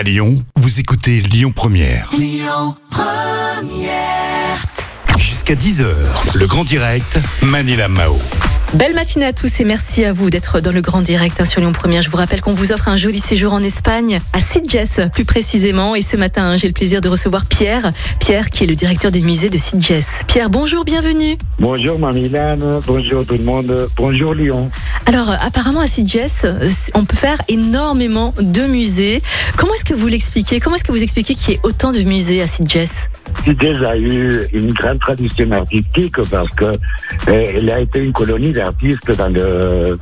À Lyon, vous écoutez Lyon Première. Jusqu'à 10h, le grand direct, Manila Mao. Belle matinée à tous et merci à vous d'être dans le grand direct hein, sur Lyon Première. Je vous rappelle qu'on vous offre un joli séjour en Espagne, à Sitges plus précisément. Et ce matin, hein, j'ai le plaisir de recevoir Pierre. Pierre qui est le directeur des musées de Sitges. Pierre, bonjour, bienvenue. Bonjour Marilane, bonjour tout le monde, bonjour Lyon. Alors, euh, apparemment à Sitges, euh, on peut faire énormément de musées. Comment est-ce que vous l'expliquez? Comment est-ce que vous expliquez qu'il y ait autant de musées à Sitges Sitges a eu une grande tradition artistique parce que euh, elle a été une colonie d'artistes dans le,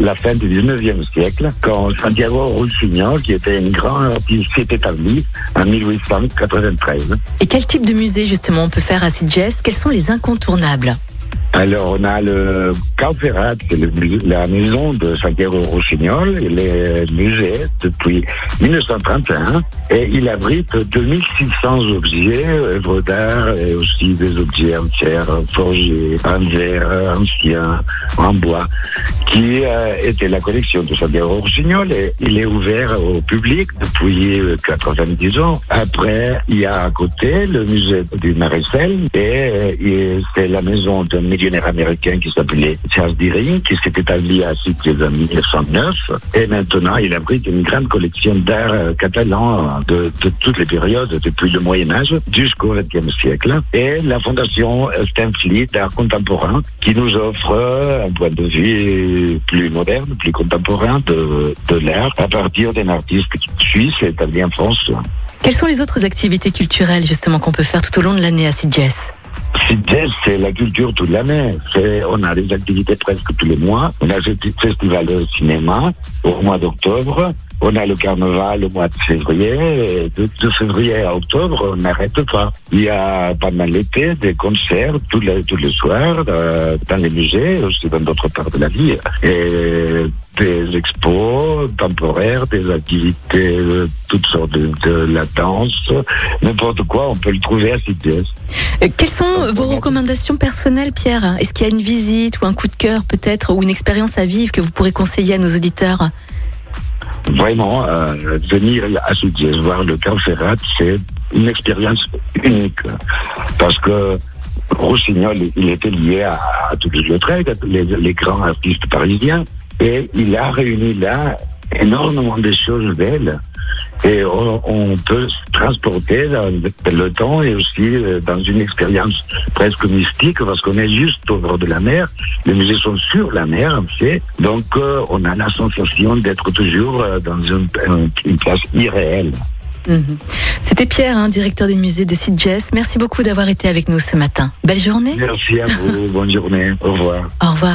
la fin du 19e siècle, quand Santiago Rossignol, qui était un grand artiste, s'est établi en 1893. Et quel type de musée justement on peut faire à Sitges Quels sont les incontournables? Alors, on a le Cauferrat, c'est la maison de Santiago Rossignol. Il est musée depuis 1931 et il abrite 2600 objets, œuvres d'art et aussi des objets en pierre, forgés, en verre, anciens, en bois, qui euh, était la collection de Santiago Rossignol et il est ouvert au public depuis euh, 90 ans. Après, il y a à côté le musée du Maréchal et, euh, et c'est la maison d'un millionnaire américain qui s'appelait Charles Deering qui s'est établi à Sitges en 1909 et maintenant il abrite une grande collection d'art euh, catalan de, toutes les périodes depuis le Moyen Âge jusqu'au XXe siècle et la fondation Stanfleet d'art contemporain qui nous offre euh, un point de vue plus moderne, plus contemporain de, l'art à partir d'un artiste suisse établi en France. Quelles sont les autres activités culturelles justement qu'on peut faire tout au long de l'année à Sitges? Sitges, c'est la culture toute l'année. On a des activités presque tous les mois. On a le festival de cinéma au mois d'octobre. On a le carnaval au mois de février. De, février à octobre, on n'arrête pas. Il y a pendant l'été des concerts tous les, tous les soirs euh, dans les musées, aussi dans d'autres parts de la ville. Et des expos temporaires, des activités, euh, toutes sortes de, de la danse, n'importe quoi, on peut le trouver à Sitges. Euh, Quelles sont vos recommandations personnelles, Pierre? Est-ce qu'il y a une visite ou un coup de cœur peut-être ou une expérience à vivre que vous pourrez conseiller à nos auditeurs? Vraiment, euh, venir à Sitges, voir le Camp Ferrat, c'est une expérience unique. Parce que Rossignol, il était lié à, à Toulouse-Lautrec, les, les grands artistes parisiens, et il a réuni là énormément de choses belles. Et on, on peut se transporter dans le temps et aussi euh, dans une expérience presque mystique parce qu'on est juste au bord de la mer. Les musées sont sur la mer, en fait. Donc, euh, on a la sensation d'être toujours euh, dans une, un- une place irréelle. Mhm. C'était Pierre, hein, directeur des musées de Sitges. Merci beaucoup d'avoir été avec nous ce matin. Belle journée. Merci à vous. Bonne journée. Au revoir. Au revoir.